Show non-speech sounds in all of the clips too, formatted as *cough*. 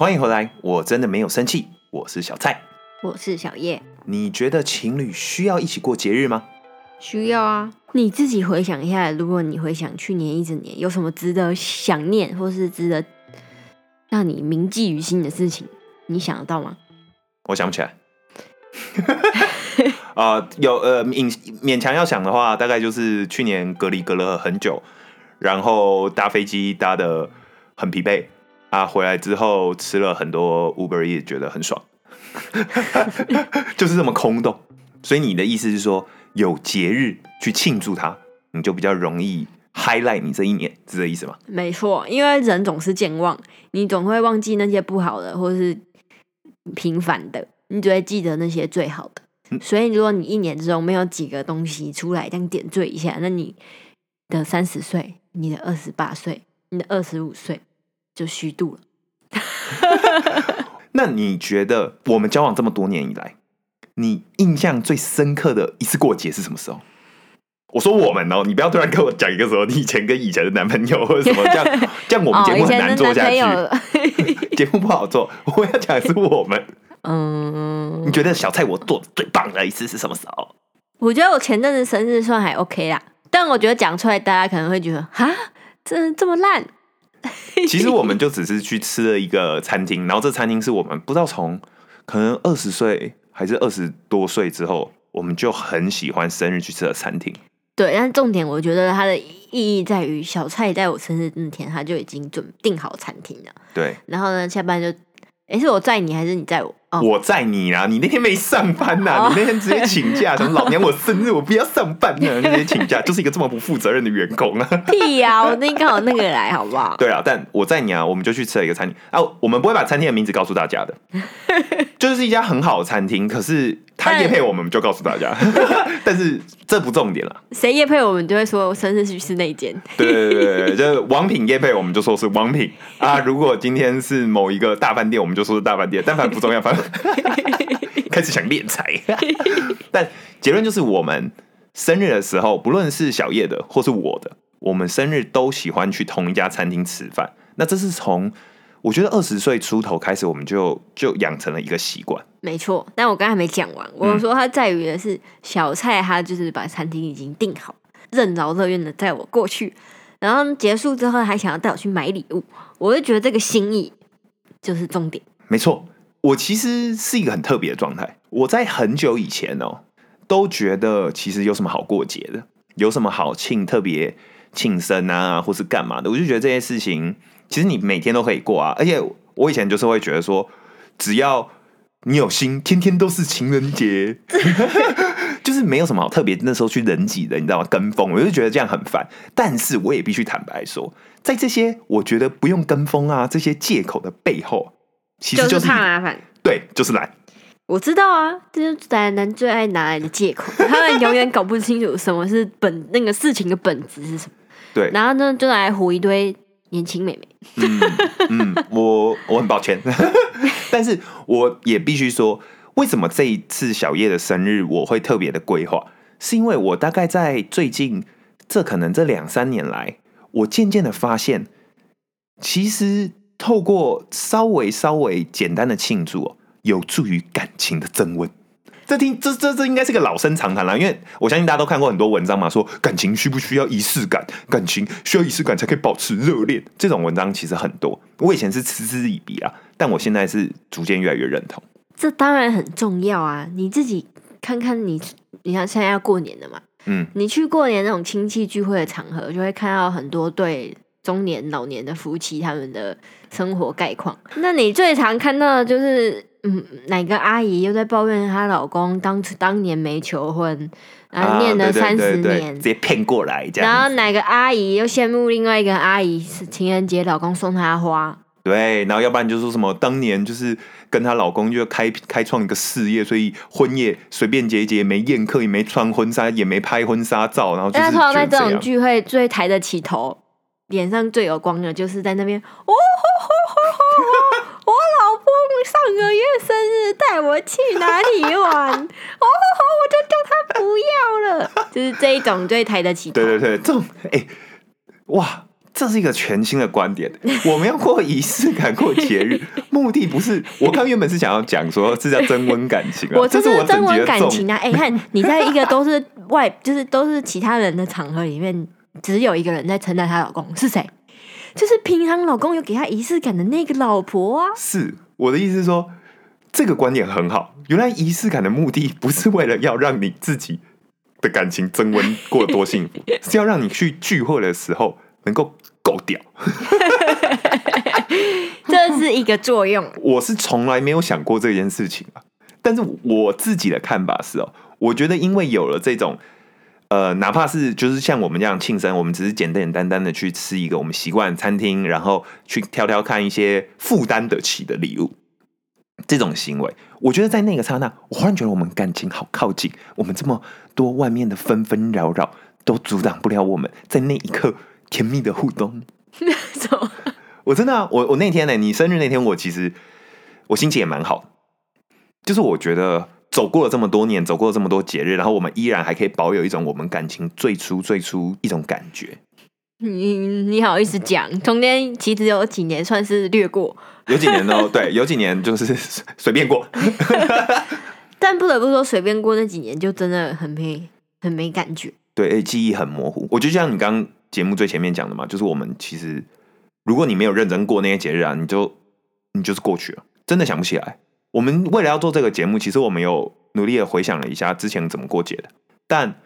欢迎回来，我真的没有生气，我是小蔡。我是小叶，你觉得情侣需要一起过节日吗？需要啊。你自己回想一下，如果你回想去年一整年，有什么值得想念，或是值得让你铭记于心的事情，你想得到吗？我想不起来。啊、*laughs* 有呃，勉勉强要想的话，大概就是去年隔离隔了很久，然后搭飞机搭的很疲惫啊，回来之后吃了很多 Uber E，觉得很爽，*laughs* 就是这么空洞。所以你的意思是说，有节日去庆祝它，你就比较容易 highlight 你这一年，是这意思吗？没错，因为人总是健忘，你总会忘记那些不好的，或是平凡的，你只会记得那些最好的。所以，如果你一年之中没有几个东西出来这样点缀一下，那你的三十岁、你的二十八岁、你的二十五岁就虚度了。*laughs* 那你觉得我们交往这么多年以来，你印象最深刻的一次过节是什么时候？我说我们哦，你不要突然跟我讲一个什么你以前跟以前的男朋友或者什么，这样 *laughs* 这样我们节目很难做下去，哦、节目不好做。我要讲的是我们。嗯，你觉得小蔡我做的最棒的一次是什么时候？我觉得我前阵子生日算还 OK 啦，但我觉得讲出来大家可能会觉得哈，这这么烂。*laughs* 其实我们就只是去吃了一个餐厅，然后这餐厅是我们不知道从可能二十岁还是二十多岁之后，我们就很喜欢生日去吃的餐厅。对，但重点我觉得它的意义在于，小蔡在我生日那天他就已经准定好餐厅了。对，然后呢，下班就，哎，是我载你还是你载我？哦、我在你啊！你那天没上班呐、哦你那天直接请假，*laughs* 什么老娘我生日我不要上班呢、直接请假，*laughs* 就是一个这么不负责任的员工啊！*laughs* 屁呀、我那天刚好那个来，好不好？对啊，但我在你啊，我们就去吃了一个餐厅啊，我们不会把餐厅的名字告诉大家的，就是一家很好的餐厅，可是他但夜配我们，就告诉大家，但是这不重点了。谁夜配我们就会说我生日去吃那一间。对对对对对，就是王品夜配，我们就说是王品啊。如果今天是某一个大饭店，我们就说是大饭店，但凡不重要，反正 *laughs* 开始想敛财。*laughs* 但结论就是，我们生日的时候，不论是小叶的或是我的，我们生日都喜欢去同一家餐厅吃饭。那这是从我觉得二十岁出头开始，我们就就养成了一个习惯。没错，但我刚才没讲完，我说他在于的是小蔡，他就是把餐厅已经订好，任劳乐怨的带我过去，然后结束之后还想要带我去买礼物，我就觉得这个心意就是重点。没错，我其实是一个很特别的状态。我在很久以前哦，都觉得其实有什么好过节的，有什么好庆特别庆生啊，或是干嘛的，我就觉得这些事情其实你每天都可以过啊。而且我以前就是会觉得说，只要你有心，天天都是情人节，*laughs* 就是没有什么好特别。那时候去人挤人，你知道吗？跟风，我就觉得这样很烦。但是我也必须坦白说，在这些我觉得不用跟风啊这些借口的背后，其实就是是怕麻烦。对，就是懒。我知道啊，这就是宅男最爱拿来的借口，*laughs* 他们永远搞不清楚什么是本那个事情的本质是什么，对，然后呢就来唬一堆年轻妹妹。嗯嗯，我我很抱歉，*laughs* 但是我也必须说，为什么这一次小叶的生日我会特别的规划，是因为我大概在最近这可能这两三年来，我渐渐的发现，其实透过稍微稍微简单的庆祝、哦，有助于感情的增温。这听这这这应该是个老生常谈啦，因为我相信大家都看过很多文章嘛，说感情需不需要仪式感？感情需要仪式感才可以保持热恋。这种文章其实很多，我以前是嗤之以鼻啊，但我现在是逐渐越来越认同。这当然很重要啊！你自己看看你，你看现在要过年了嘛，嗯，你去过年那种亲戚聚会的场合，就会看到很多对中年、老年的夫妻他们的生活概况。那你最常看到的就是，嗯，哪个阿姨又在抱怨她老公当当年没求婚，然后念了三十对对年直，接骗过来这样。然后哪个阿姨又羡慕另外一个阿姨是情人节老公送她花，对，然后要不然就说什么当年就是跟她老公就开开创一个事业，所以婚夜随便结一结，没宴客，也没穿婚纱，也没拍婚纱照，然后就是但是通常在这种聚会最抬得起头、脸上最有光的，就是在那边，哦 *laughs* 我老公上个月生日带我去哪里玩，*laughs* 哦吼吼，我就叫他不要了，*laughs* 就是这一种最抬得起头。对对对，这种哎、哇，这是一个全新的观点。我们要过仪式感、过节日，目的不是我刚原本是想要讲说是要增温感情啊，我这是增温感情啊！哎、看你在一个都是外，就是都是其他人的场合里面，只有一个人在称赞她老公是谁？就是平常老公有给他仪式感的那个老婆啊！是我的意思是说，这个观点很好。原来仪式感的目的不是为了要让你自己的感情增温过得多幸福，*laughs* 是要让你去聚会的时候能够够屌。*laughs* 这是一个作用。我是从来没有想过这件事情啊，但是我自己的看法是哦，我觉得因为有了这种。呃，哪怕是就是像我们这样庆生，我们只是简简单单的去吃一个我们习惯的餐厅，然后去挑挑看一些负担得起的礼物，这种行为，我觉得在那个刹那，我忽然觉得我们感情好靠近，我们这么多外面的纷纷扰扰都阻挡不了我们在那一刻甜蜜的互动。*laughs* 什么 *laughs* 我真的啊、我我那天呢，你生日那天，我其实我心情也蛮好，就是我觉得走过了这么多年，走过了这么多节日，然后我们依然还可以保有一种我们感情最初最初一种感觉。你你好意思讲？中间其实有几年算是略过，有几年哦？*laughs* 对，有几年就是 *laughs* 随便过。*laughs* 但不得不说，随便过那几年就真的很没很没感觉。对，而且记忆很模糊。我就像你刚刚节目最前面讲的嘛，就是我们其实，如果你没有认真过那些节日啊，你就你就是过去了，真的想不起来。我们为了要做这个节目，其实我们有努力的回想了一下之前怎么过节的，但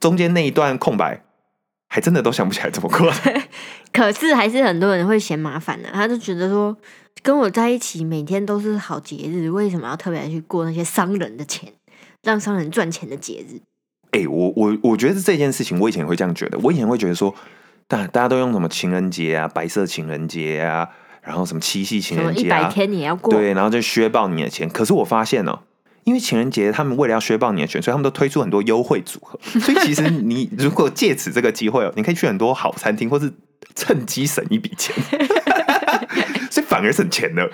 中间那一段空白，还真的都想不起来怎么过。*laughs* 可是还是很多人会嫌麻烦的、他就觉得说，跟我在一起每天都是好节日，为什么要特别去过那些商人的钱，让商人赚钱的节日？哎、我我我觉得这件事情，我以前也会这样觉得。我以前会觉得说，大大家都用什么情人节啊、白色情人节啊，然后什么七夕情人节啊，一百天你也要过？对，然后就削爆你的钱。可是我发现哦，因为情人节他们为了要削爆你的钱，所以他们都推出很多优惠组合。*laughs* 所以其实你如果借此这个机会哦，你可以去很多好餐厅，或是趁机省一笔钱，*laughs* 所以反而省钱了。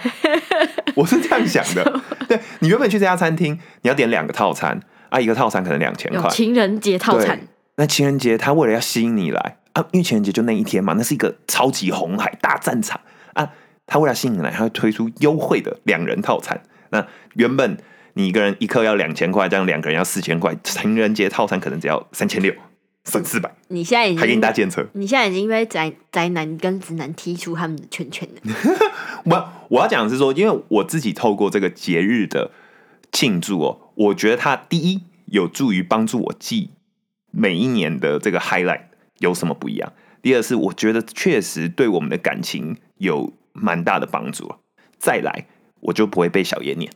我是这样想的。*laughs* 对你原本去这家餐厅，你要点两个套餐啊，一个套餐可能两千有块。情人节套餐，那情人节他为了要吸引你来啊，因为情人节就那一天嘛，那是一个超级红海大战场啊。他为了吸引你来，他会推出优惠的两人套餐。那原本你一个人一克要两千块，这样两个人要四千块，情人节套餐可能只要三千六，省四百，你现在已还给你经搭建车。你现在已经被宅宅男跟直男踢出他们的圈圈了。*laughs* 我我要讲的是说，因为我自己透过这个节日的庆祝哦，我觉得它第一有助于帮助我记每一年的这个 highlight 有什么不一样。第二是我觉得确实对我们的感情有蛮大的帮助。再来，我就不会被小叶撵。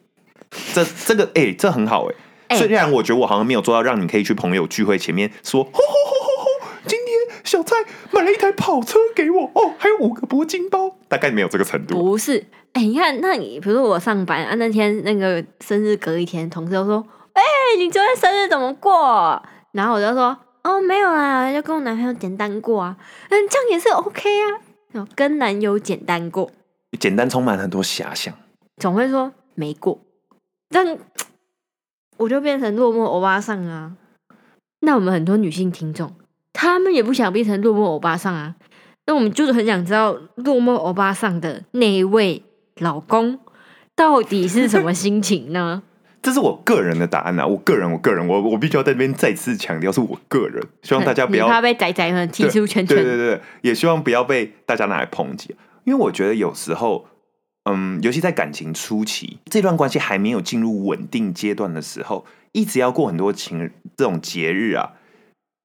这这个哎、这很好哎、哎虽然我觉得我好像没有做到让你可以去朋友聚会前面说，吼吼吼吼吼，今天小蔡买了一台跑车给我，哦，还有五个铂金包，大概没有这个程度。不是，哎、你看，那你比如说我上班啊，那天那个生日隔一天，同事都说：“哎、你昨天生日怎么过？”然后我就说：“哦，没有啦，就跟我男朋友简单过啊。”嗯，这样也是 OK 啊，哦跟男友简单过，简单充满很多遐想。总会说没过，但我就变成落寞欧巴桑啊。那我们很多女性听众，她们也不想变成落寞欧巴桑啊。那我们就是很想知道落寞欧巴桑的那一位老公到底是什么心情呢？这是我个人的答案啊！我个人，我个人，我我必须要在这边再次强调，是我个人，希望大家不要被仔仔们踢出圈圈。对对对对，也希望不要被大家拿来抨击，因为我觉得有时候，嗯，尤其在感情初期，这段关系还没有进入稳定阶段的时候，一直要过很多情人这种节日啊，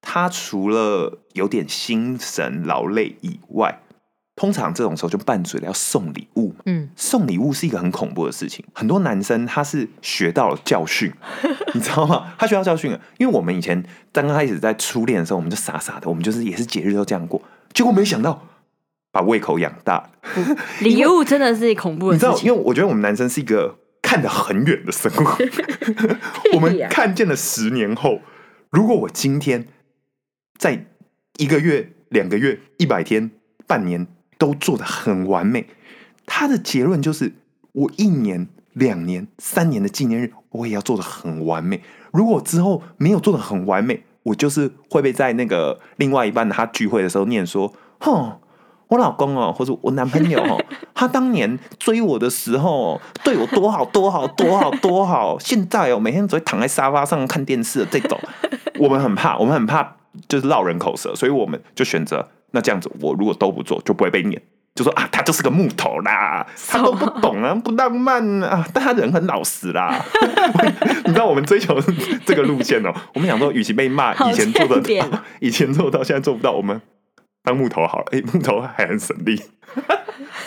他除了有点心神劳累以外，通常这种时候就伴随了要送礼物。嗯，送礼物是一个很恐怖的事情，很多男生他是学到了教训，*laughs* 你知道吗？他学到教训了，因为我们以前刚刚开始在初恋的时候，我们就傻傻的，我们就是也是节日都这样过，结果没想到把胃口养大了。礼物真的是恐怖的你知道。因为我觉得我们男生是一个看得很远的生物，*laughs* 我们看见了十年后，如果我今天在一个月、两个月、一百天、半年都做的很完美，他的结论就是我一年、两年、三年的纪念日，我也要做的很完美。如果之后没有做的很完美，我就是会被在那个另外一半他聚会的时候念说：“哼，我老公哦，或者我男朋友哦，*laughs* 他当年追我的时候对我多好多好多好多好，现在哦每天只会躺在沙发上看电视的这种，我们很怕，我们很怕就是落人口舌，所以我们就选择那这样子，我如果都不做，就不会被撵。就说啊，他就是个木头啦，他都不懂啊，不浪漫啊，*laughs* 但他人很老实啦。*laughs* 你知道我们追求这个路线哦，*laughs* 我们想说，与其被骂，以前做得到，以前做到，现在做不到，我们当木头好了。哎，木头还很省力。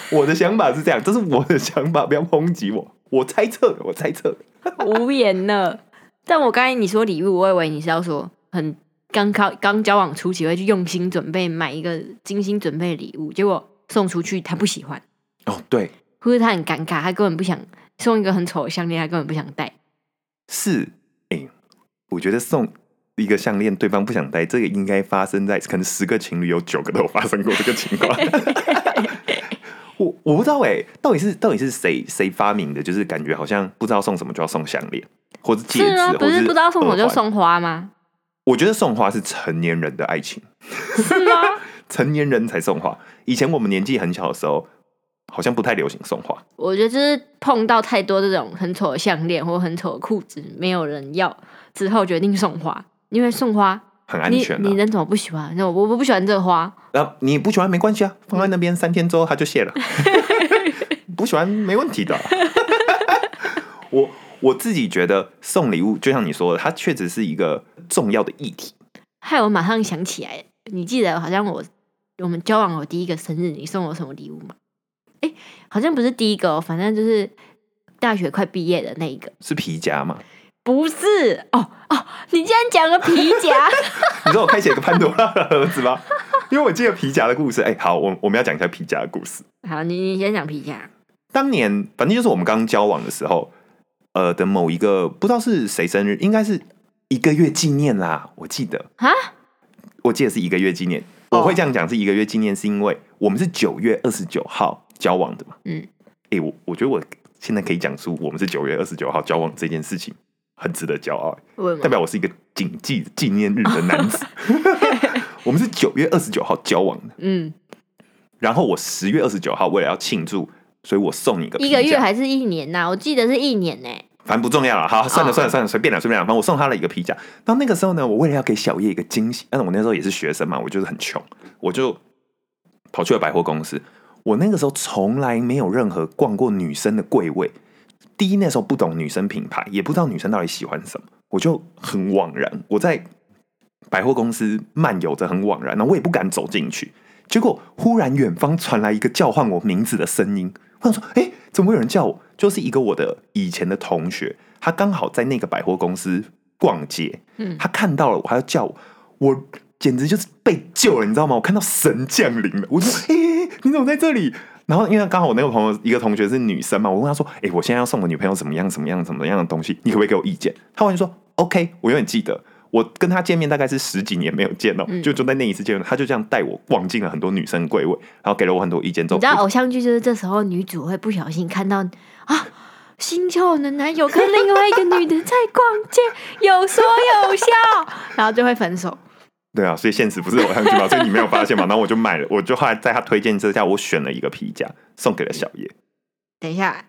我的想法是这样，这是我的想法，不要抨击我。我猜测的，我猜测的。无言了。但我刚才你说礼物，我以为你是要说很刚靠刚交往初期会去用心准备买一个精心准备的礼物，结果。送出去他不喜欢哦，对，或者他很尴尬，他根本不想送一个很丑的项链，他根本不想戴。是，哎，我觉得送一个项链，对方不想戴，这个应该发生在可能十个情侣有九个都有发生过这个情况。*laughs* 我我不知道哎，到底是到底是谁谁发明的？就是感觉好像不知道送什么就要送项链或者戒指，不是不知道送什么就送花吗？我觉得送花是成年人的爱情，是吗？*laughs* 成年人才送花，以前我们年纪很小的时候，好像不太流行送花。我觉得就是碰到太多这种很丑的项链或很丑的裤子，没有人要之后，决定送花，因为送花很安全。你人怎么不喜欢？那我我不喜欢这花。然后你不喜欢没关系啊，放在那边三天之后它就谢了。*laughs* 不喜欢没问题的。*laughs* 我我自己觉得送礼物，就像你说的，它确实是一个重要的议题。害我马上想起来，你记得好像我。我们交往我第一个生日，你送我什么礼物吗？哎，好像不是第一个，反正就是大学快毕业的那一个，是皮夹吗？不是哦哦，你竟然讲个皮夹？*laughs* 你知道我开启一个潘多拉的盒子吗？因为我记得皮夹的故事。哎，好，我我们要讲一下皮夹的故事。好，你你先讲皮夹。当年反正就是我们刚交往的时候，呃的某一个不知道是谁生日，应该是一个月纪念啦。我记得啊，我记得是一个月纪念。我会这样讲是一个月纪念，是因为我们是九月二十九号交往的嘛。嗯，哎，我我觉得我现在可以讲出我们是九月二十九号交往这件事情，很值得骄傲，代表我是一个谨记纪念日的男子。*laughs* 我们是九月二十九号交往的，嗯，然后我十月二十九号为了要庆祝，所以我送你一个一个月还是一年呐？我记得是一年呢。反正不重要了，好，算了算了算了，随便了随便了。反正我送他了一个皮夹。到那个时候呢，我为了要给小叶一个惊喜，但是我那时候也是学生嘛，我就是很穷，我就跑去了百货公司。我那个时候从来没有任何逛过女生的柜位。第一，那时候不懂女生品牌，也不知道女生到底喜欢什么，我就很惘然。我在百货公司漫游着，很惘然，那我也不敢走进去。结果忽然远方传来一个叫唤我名字的声音，我想说，哎。怎么会有人叫我？就是一个我的以前的同学，他刚好在那个百货公司逛街，嗯，他看到了我，还要叫我，我简直就是被救了，你知道吗？我看到神降临了，我说：“哎，你怎么在这里？”然后因为刚好我那个朋友一个同学是女生嘛，我问他说：“哎，我现在要送我女朋友什么样、什么样、什么样的东西？你可不可以给我意见？”他完全说：“OK，我永远记得。”我跟他见面大概是十几年没有见了，就就在那一次见面，他就这样带我逛进了很多女生柜位，然后给了我很多意见。你知道偶像剧就是这时候女主会不小心看到啊，新旧的男友跟另外一个女的在逛街，有说有笑，然后就会分手。对啊，所以现实不是偶像剧嘛，所以你没有发现嘛？*laughs* 然后我就买了，我就后来在他推荐之下，我选了一个皮夹送给了小叶。等一下，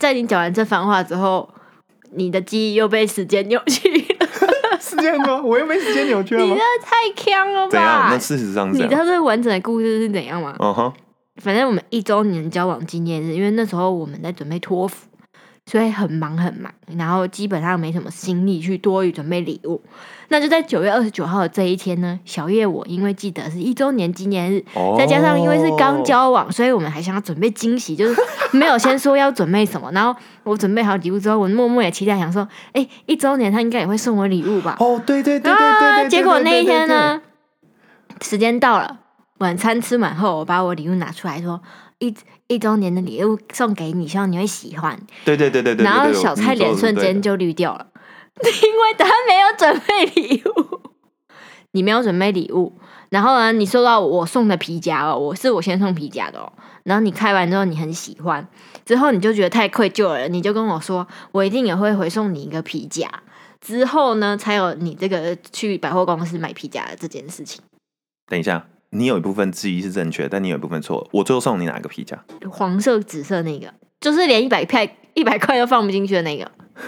在你讲完这番话之后，你的记忆又被时间扭曲。是这样吗？我又没时间扭曲了。你这太强了吧？怎样？那事实上，你知道这完整的故事是怎样吗？嗯哼，反正我们一周年交往纪念日，因为那时候我们在准备托福，所以很忙很忙，然后基本上没什么心力去多余准备礼物。那就在九月二十九号的这一天呢，小叶我因为记得是一周年纪念日，再加上因为是刚交往，所以我们还想要准备惊喜，就是没有先说要准备什么。然后我准备好礼物之后，我默默也期待想说，哎，一周年他应该也会送我礼物吧？哦，对对对对对。结果那一天呢，时间到了，晚餐吃完后，我把我礼物拿出来说，一一周年的礼物送给你，希望你会喜欢。对对对对对。然后小菜脸瞬间就绿掉了。因为他没有准备礼物，你没有准备礼物，然后呢，你收到我送的皮夹哦，我是我先送皮夹的哦，然后你开完之后你很喜欢，之后你就觉得太愧疚了，你就跟我说，我一定也会回送你一个皮夹，之后呢，才有你这个去百货公司买皮夹的这件事情。等一下，你有一部分质疑是正确，但你有一部分错。我最后送你哪个皮夹？黄色、紫色那个，就是连一百块 *laughs* 一百块都放不进去的那个。*laughs*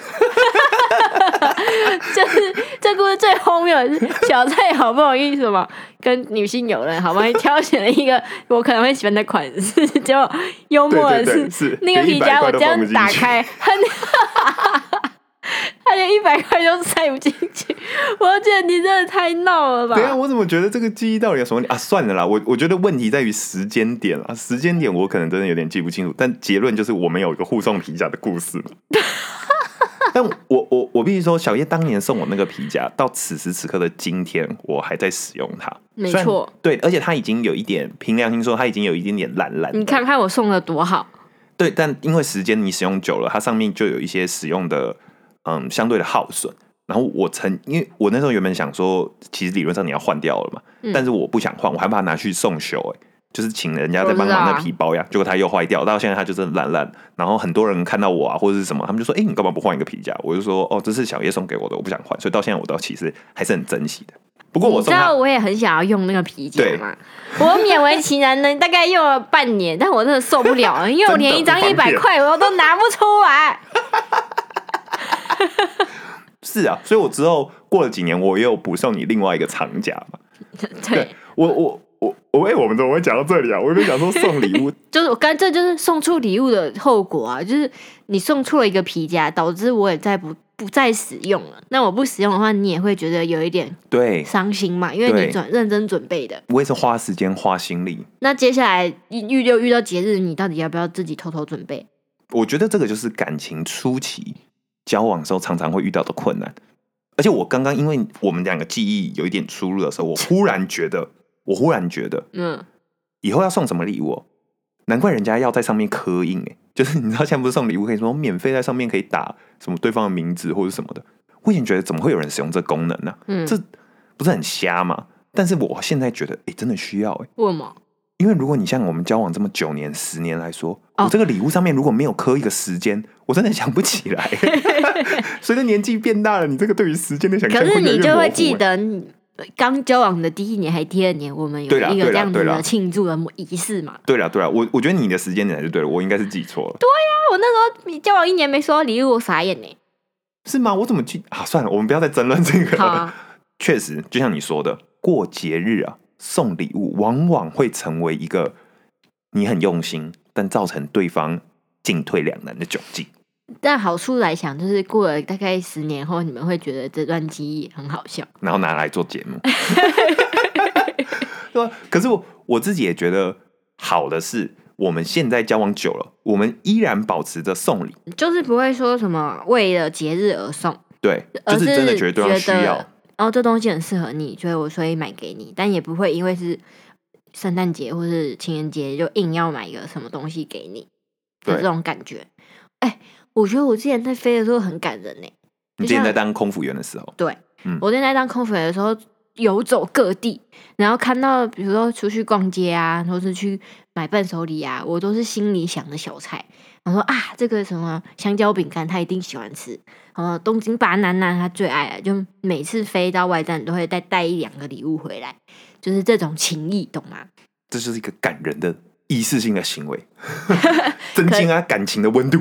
就是这故事最荒谬的是，小蔡好不容易什么跟女性友人好不容易挑选了一个我可能会喜欢的款式，*laughs* 结果幽默的是那个皮夹我这样连100块都放不进去打开，他他连一百块都塞不进去，我觉得你真的太闹了吧对？啊，我怎么觉得这个记忆到底有什么啊？算了啦，我我觉得问题在于时间点啊，时间点我可能真的有点记不清楚，但结论就是我们有一个互送皮夹的故事嘛。*laughs* 但我我我必须说，小叶当年送我那个皮夹，到此时此刻的今天，我还在使用它。没错，对，而且它已经有一点，凭良心说，它已经有一点点烂烂。你看看我送的多好，对，但因为时间你使用久了，它上面就有一些使用的嗯相对的耗损。然后我曾因为我那时候原本想说，其实理论上你要换掉了嘛，嗯但是我不想换，我还把它拿去送修、欸，就是请人家再帮忙那皮包呀，结果它又坏掉，到现在它就真的烂烂。然后很多人看到我啊或者是什么，他们就说：“哎、你干嘛不换一个皮夹？”我就说：“哦，这是小叶送给我的，我不想换。”所以到现在我都其实还是很珍惜的。不过我知道我也很想要用那个皮夹嘛，我勉为其难的大概用了半年，但我真的受不了了，因为我连一张一百块我都拿不出来。*laughs* 是啊，所以我之后过了几年，我又补送你另外一个长夹嘛。*laughs* 对，我我我我哎，我们怎么会讲到这里啊？我原本想说送礼物，*laughs* 就是我刚这就是送错礼物的后果啊，就是你送错了一个皮夹，导致我也再不不再使用了。那我不使用的话，你也会觉得有一点对伤心嘛，因为你准认真准备的。我也是花时间花心力。那接下来预预六遇到节日，你到底要不要自己偷偷准备？我觉得这个就是感情初期交往的时候常常会遇到的困难。而且我刚刚因为我们两个记忆有一点出入的时候，我忽然觉得，我忽然觉得嗯，以后要送什么礼物、哦，难怪人家要在上面刻印哎，*laughs* 就是你知道现在不是送礼物可以说免费在上面可以打什么对方的名字或者什么的。我以前觉得怎么会有人使用这功能呢、嗯这不是很瞎吗？但是我现在觉得，哎、真的需要哎、为什么？因为如果你像我们交往这么九年、十年来说，哦我这个礼物上面如果没有刻一个时间，我真的想不起来。*laughs* 随着年纪变大了，你这个对于时间的想象可是你就会。记得你刚交往的第一年还第二年，我们有一个这样子的庆祝的仪式嘛？对了对了，我我觉得你的时间点是对了，我应该是记错了，对呀我那时候你交往一年没收到礼物，我傻眼呢。是吗？我怎么记啊？算了，我们不要再争论这个了。确实，就像你说的，过节日啊，送礼物往往会成为一个你很用心，但造成对方进退两难的窘境。但好处来想，就是过了大概十年后，你们会觉得这段记忆很好笑。然后拿来做节目，*laughs* 对吧？可是我我自己也觉得好的是，我们现在交往久了，我们依然保持着送礼，就是不会说什么为了节日而送，对，而就是真的觉得对方需要，哦，这东西很适合你，所以我所以买给你，但也不会因为是圣诞节或是情人节就硬要买一个什么东西给你的对这种感觉。哎、我觉得我之前在飞的时候很感人呢、你之前在当空服员的时候，对，嗯。我之前在当空服员的时候，游走各地，然后看到比如说出去逛街啊，或是去买伴手礼啊，我都是心里想的小菜。我说啊，这个什么香蕉饼干，他一定喜欢吃。然后，东京巴南娜他最爱了，就每次飞到外站都会带带一两个礼物回来，就是这种情谊，懂吗？这就是一个感人的仪式性的行为，增进啊感情的温度。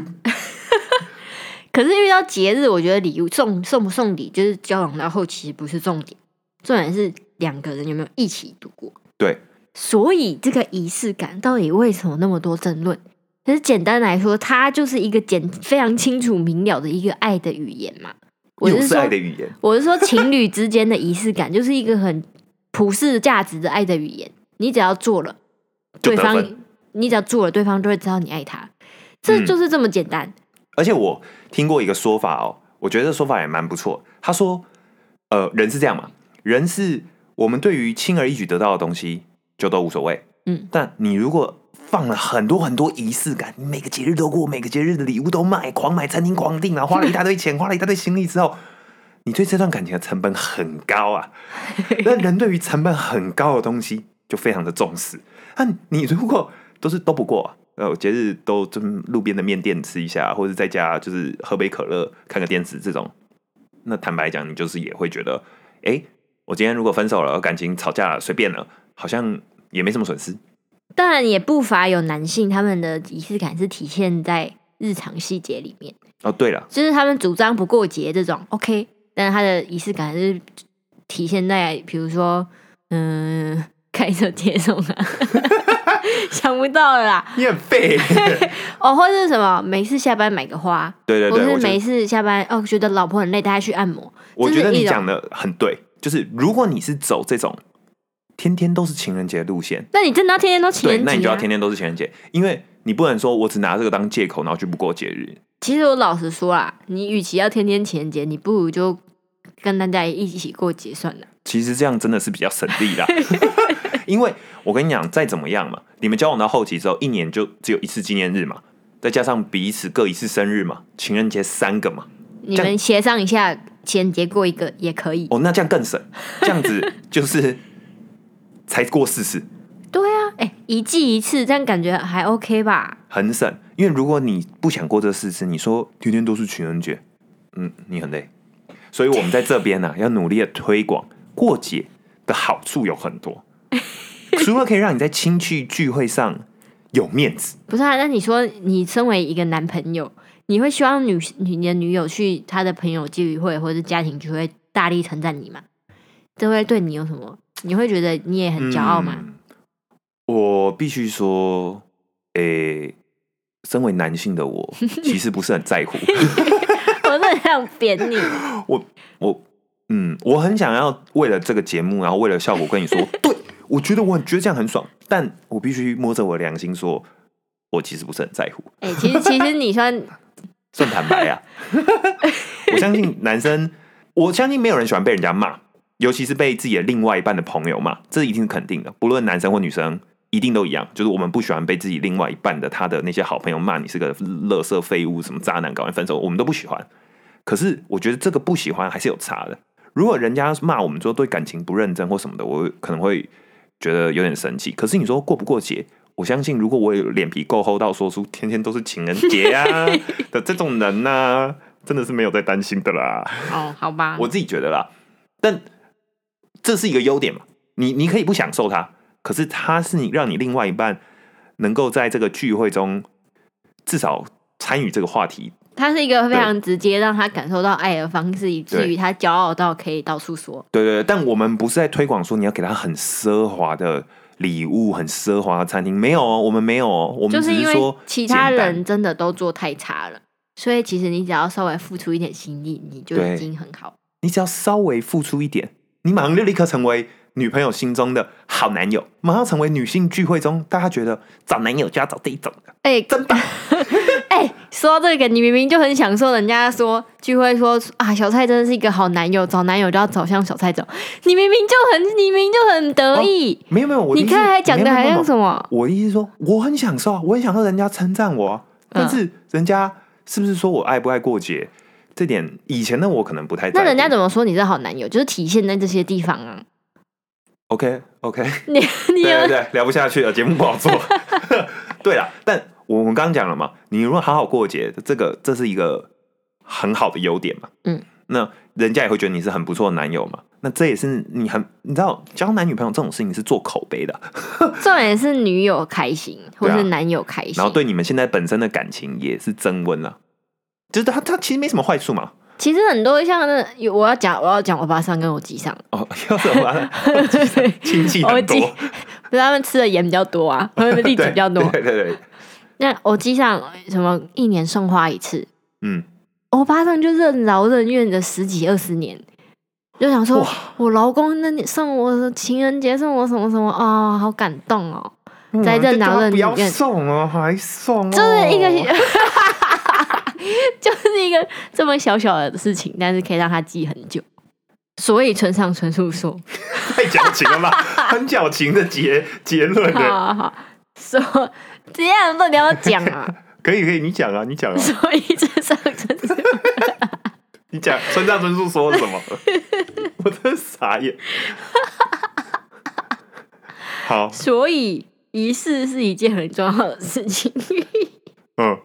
*laughs* 可是遇到节日，我觉得礼物送送不送礼，就是交往到后其实不是重点，重点是两个人有没有一起度过。对，所以这个仪式感到底为什么那么多争论？其实简单来说，它就是一个简非常清楚明了的一个爱的语言嘛。我又是爱的，语言，*laughs* 我是说情侣之间的仪式感，就是一个很普世价值的爱的语言。你只要做了，对方。你只要做了，对方就会知道你爱他，这嗯就是这么简单。而且我听过一个说法哦，我觉得这说法也蛮不错。他说，呃，人是这样嘛，人是我们对于轻而易举得到的东西就都无所谓，嗯，但你如果放了很多很多仪式感，你每个节日都过，每个节日的礼物都买，狂买餐厅狂订然后，花了一大堆钱，花了一大堆心力之后，*laughs* 你对这段感情的成本很高啊。*laughs* 那人对于成本很高的东西就非常的重视。那你如果都是都不过、啊，呃，节日都就路边的面店吃一下，或者在家就是喝杯可乐、看个电视这种，那坦白讲，你就是也会觉得，哎、我今天如果分手了，感情吵架了，随便了，好像也没什么损失。当然也不乏有男性，他们的仪式感是体现在日常细节里面，哦，对了，就是他们主张不过节这种 OK，但是他的仪式感是体现在比如说，嗯，开车接送啊，*laughs* 想不到了啦，你很废。哦，或者是什么，每次下班买个花，对对对，或每次下班哦，觉得老婆很累，带她去按摩，我觉得你讲的很对，就是如果你是走这种天天都是情人节的路线，那你真的要天天都情，人节、啊？那你就要天天都是情人节，因为你不能说我只拿这个当借口，然后就不过节日。其实我老实说啦，你与其要天天情人节，你不如就跟大家一起过节算了。其实这样真的是比较省力啦，*laughs* 因为我跟你讲，再怎么样嘛，你们交往到后期之后，一年就只有一次纪念日嘛，再加上彼此各一次生日嘛，情人节三个嘛，你们协商一下，情人节过一个也可以。哦，那这样更省，这样子就是才过四次，*laughs* 对啊，哎、一季一次，这样感觉还 OK 吧？很省。因为如果你不想过这四次，你说天天都是情人节，嗯，你很累。所以我们在这边呢、要努力的推广过节的好处有很多，*laughs* 除了可以让你在亲戚聚会上有面子，不是啊，那你说你身为一个男朋友，你会希望女你的女友去她的朋友聚会或者是家庭聚会大力称赞你吗？这会对你有什么？你会觉得你也很骄傲吗？嗯我必须说，诶、身为男性的我，*laughs* 其实不是很在乎。*laughs* *laughs* 我真的很想扁你。我我嗯，我很想要为了这个节目，然后为了效果跟你说，对我觉得我很觉得这样很爽，但我必须摸着我的良心说，我其实不是很在乎，哎、其实其实你算算坦白啊。*laughs* 我相信男生，我相信没有人喜欢被人家骂，尤其是被自己的另外一半的朋友骂，这一定是肯定的，不论男生或女生。一定都一样，就是我们不喜欢被自己另外一半的他的那些好朋友骂你是个垃圾废物、什么渣男，搞完分手，我们都不喜欢。可是我觉得这个不喜欢还是有差的。如果人家骂我们说对感情不认真或什么的，我可能会觉得有点生气。可是你说过不过节，我相信如果我有脸皮够厚到说出天天都是情人节啊 *laughs* 的这种人呢、真的是没有在担心的啦。哦，好吧，我自己觉得啦，但这是一个优点嘛，你你可以不享受它，可是它是你让你另外一半能够在这个聚会中至少参与这个话题，它是一个非常直接让他感受到爱的方式，以至于他骄傲到可以到处说。对对对，但我们不是在推广说你要给他很奢华的礼物、很奢华的餐厅，没有哦，我们没有哦，我们就是因为只说其他人真的都做太差了，所以其实你只要稍微付出一点心力，你就已经很好。你只要稍微付出一点，你马上就立刻成为女朋友心中的好男友，马上成为女性聚会中大家觉得找男友就要找这一种的，哎、真棒！*laughs* 哎、*laughs* 说到这个，你明明就很享受人家说聚会说啊，小蔡真的是一个好男友，找男友就要找像小蔡这种，你明明就很，你明明就很得意，没有没有，我你看还讲的还像？什么？我的意思说，我很享受啊，我很享受人家称赞我啊，但是人家是不是说我爱不爱过节？这点以前的我可能不太在。那人家怎么说你是好男友？就是体现在这些地方啊。OK OK，*laughs* 你你有对对对，聊不下去了，节目不好做。*laughs* 对了，但我们刚刚讲了嘛，你如果好好过节，这个这是一个很好的优点嘛。嗯，那人家也会觉得你是很不错的男友嘛。那这也是你很，你知道交男女朋友这种事情是做口碑的，*laughs* 重点是女友开心，或是男友开心。然后对你们现在本身的感情也是增温了。就是他他其实没什么坏处嘛。其实很多像那有我要讲我要讲我爸上跟我鸡上，哦，要是我 *laughs* 亲戚很多 *laughs* 不是他们吃的盐比较多啊，他们例子比较多。对对对对，那我鸡上什么一年送花一次，嗯，我巴上就任劳任怨的十几二十年，就想说我老公那你送我情人节送我什么什么啊、好感动哦，在任劳任不要怨送哦，还送、哦，就是一个 *laughs* 就是一个这么小小的事情，但是可以让他记很久。所以村上春树说太矫情了吧？很矫情的结结论：*laughs* “好的，好好，说这样不你要讲啊？*laughs* 可以可以，你讲啊，你讲啊，所以村上春树你讲村上春树说了什么？*laughs* 我真傻眼。好，所以仪式是一件很重要的事情，嗯，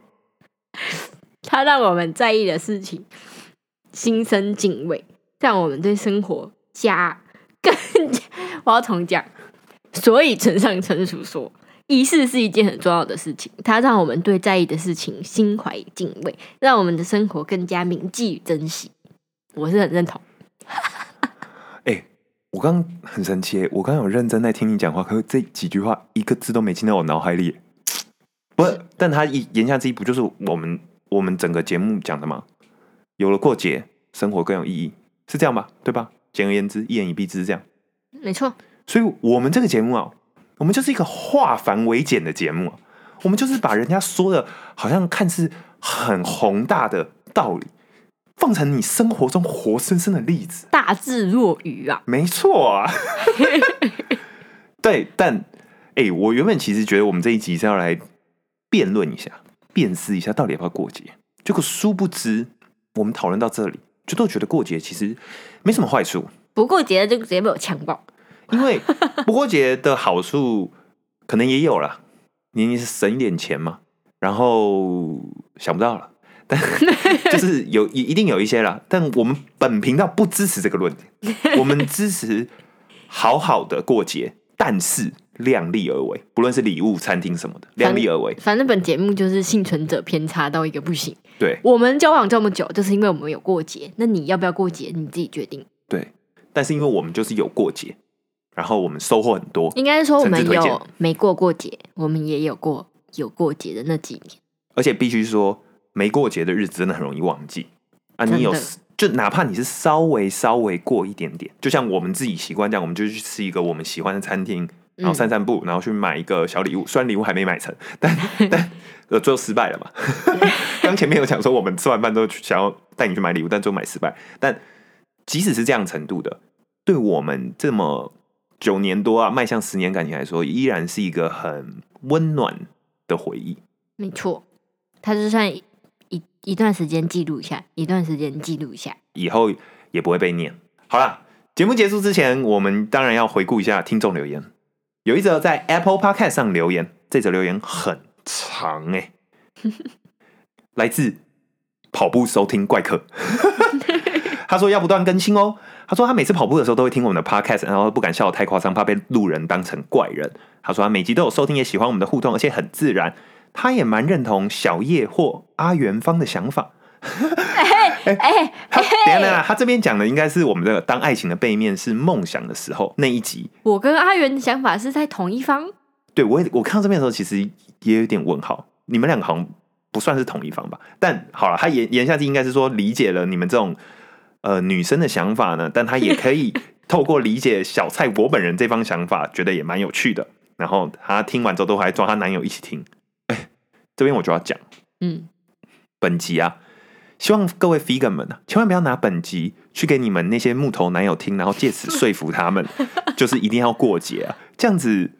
它让我们在意的事情心生敬畏，让我们对生活加更加。我要重讲，所以村上春树说，仪式是一件很重要的事情，它让我们对在意的事情心怀敬畏，让我们的生活更加铭记与珍惜。我是很认同。*laughs* 哎、我刚刚很生气耶，我刚刚有认真在听你讲话，可是这几句话一个字都没进到我脑海里。不是，但他一言下之意不就是我们我们整个节目讲的吗？有了过节，生活更有意义，是这样吧？对吧？简而言之，一言以蔽之，是这样。没错，所以，我们这个节目啊，我们就是一个化繁为简的节目啊。我们就是把人家说的，好像看似很宏大的道理，放成你生活中活生生的例子。大智若愚啊！没错啊，*laughs* 对，但哎、我原本其实觉得我们这一集是要来辩论一下、辨识一下到底要不要过节，结果殊不知我们讨论到这里，就都觉得过节其实没什么坏处，不过节就直接被我强暴。因为不过节的好处可能也有啦，你是省一点钱嘛，然后想不到了。但 *laughs* 就是有一一定有一些啦，但我们本频道不支持这个论点，*laughs* 我们支持好好的过节，但是量力而为，不论是礼物、餐厅什么的，量力而为。反正本节目就是幸存者偏差到一个不行。对我们交往这么久，就是因为我们有过节。那你要不要过节，你自己决定。对，但是因为我们就是有过节，然后我们收获很多，应该说我们有没过过节，我们也有过有过节的那几年。而且必须说，没过节的日子真的很容易忘记啊！你有就哪怕你是稍微稍微过一点点，就像我们自己习惯这样，我们就去吃一个我们喜欢的餐厅，然后散散步，然后去买一个小礼物。虽然礼物还没买成，*laughs* 但 *laughs* 但呃最后失败了嘛。*laughs* 刚前面有讲说，我们吃完饭都去想要带你去买礼物，但最后买失败。但即使是这样程度的，对我们这么九年多啊，迈向十年感情来说，依然是一个很温暖的回忆。没错，它就算一一一段时间记录一下，一段时间记录一下。以后也不会被念。好了，节目结束之前，我们当然要回顾一下听众留言。有一则在 Apple Podcast 上留言，这则留言很长哎、*laughs* 来自跑步收听怪客。*laughs* 他说要不断更新哦。他说他每次跑步的时候都会听我们的 podcast，然后不敢笑得太夸张，怕被路人当成怪人。他说他每集都有收听，也喜欢我们的互动，而且很自然。他也蛮认同小叶或阿元芳的想法。哎、*laughs* 他等一下等下，他这边讲的应该是我们的“当爱情的背面是梦想”的时候那一集。我跟阿元的想法是在同一方。对我也我看到这边的时候，其实也有点问号。你们两个好像不算是同一方吧？但好了，他言言下之意应该是说理解了你们这种呃女生的想法呢，但他也可以 *laughs* 透过理解小蔡我本人这方想法，觉得也蛮有趣的。然后她听完之后，都还抓她男友一起听。哎，这边我就要讲。嗯，本集啊，希望各位 vegan 们啊，千万不要拿本集去给你们那些木头男友听，然后借此说服他们，*laughs* 就是一定要过节啊。这样子，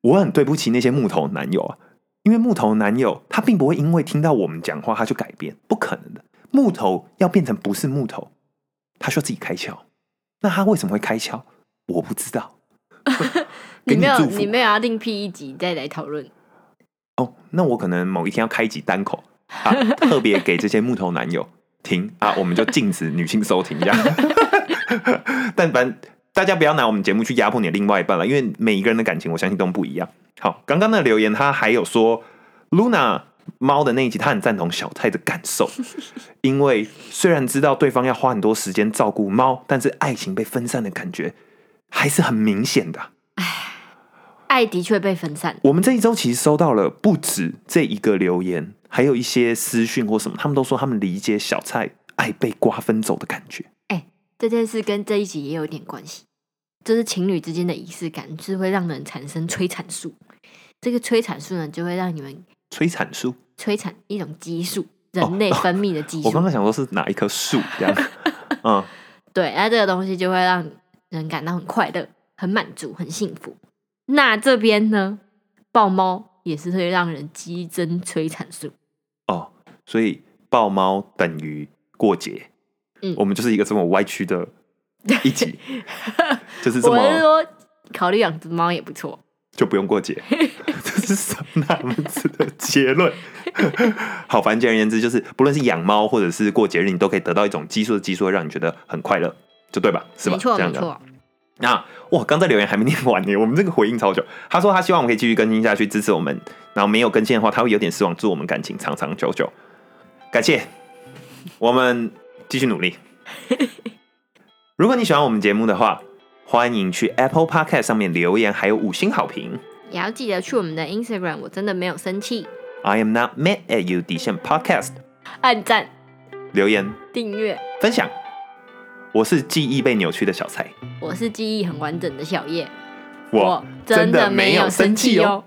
我很对不起那些木头男友啊，因为木头男友他并不会因为听到我们讲话他就改变，不可能的。木头要变成不是木头，他需要自己开窍。那他为什么会开窍？我不知道。*laughs* 你没有你没有要另辟一集再来讨论。哦，那我可能某一天要开一集单口啊，*laughs* 特别给这些木头男友听啊，我们就禁止女性收听这样。*laughs* 但凡大家不要拿我们节目去压迫你的另外一半了，因为每一个人的感情，我相信都不一样。好，刚刚的留言他还有说，Luna 猫的那一集，他很赞同小蔡的感受，*laughs* 因为虽然知道对方要花很多时间照顾猫，但是爱情被分散的感觉还是很明显的。爱的确被分散，我们这一周其实收到了不止这一个留言，还有一些私讯或什么，他们都说他们理解小蔡爱被瓜分走的感觉。哎这件事跟这一集也有点关系。就是情侣之间的仪式感，是会让人产生催产素。这个催产素呢，就会让你们催产素，催产一种激素，人类分泌的激素。*laughs* 我刚刚想说是哪一棵树这样，*laughs* 嗯，对，那这个东西就会让人感到很快乐、很满足、很幸福。那这边呢，抱猫也是会让人激增催产素。哦，所以抱猫等于过节，嗯我们就是一个这么歪曲的一集，*laughs* 就是这我是么说，考虑养只猫也不错。就不用过节，这是什么样子的结论？好，反正简而言之，就是不论是养猫或者是过节日，你都可以得到一种激素的激素，会让你觉得很快乐，就对吧？是吧？没错，这样的。没错。那哇，刚在留言还没念完呢，我们这个回应超久。他说他希望我们可以继续更新下去，支持我们。然后没有更新的话，他会有点失望，祝我们感情长长久久。感谢，我们继续努力。如果你喜欢我们节目的话，欢迎去 Apple Podcast 上面留言，还有五星好评。也要记得去我们的 Instagram，我真的没有生气。I am not mad at you 底线 Podcast 按赞、留言订阅，分享。我是记忆被扭曲的小蔡，我是记忆很完整的小叶，我真的没有生气哦。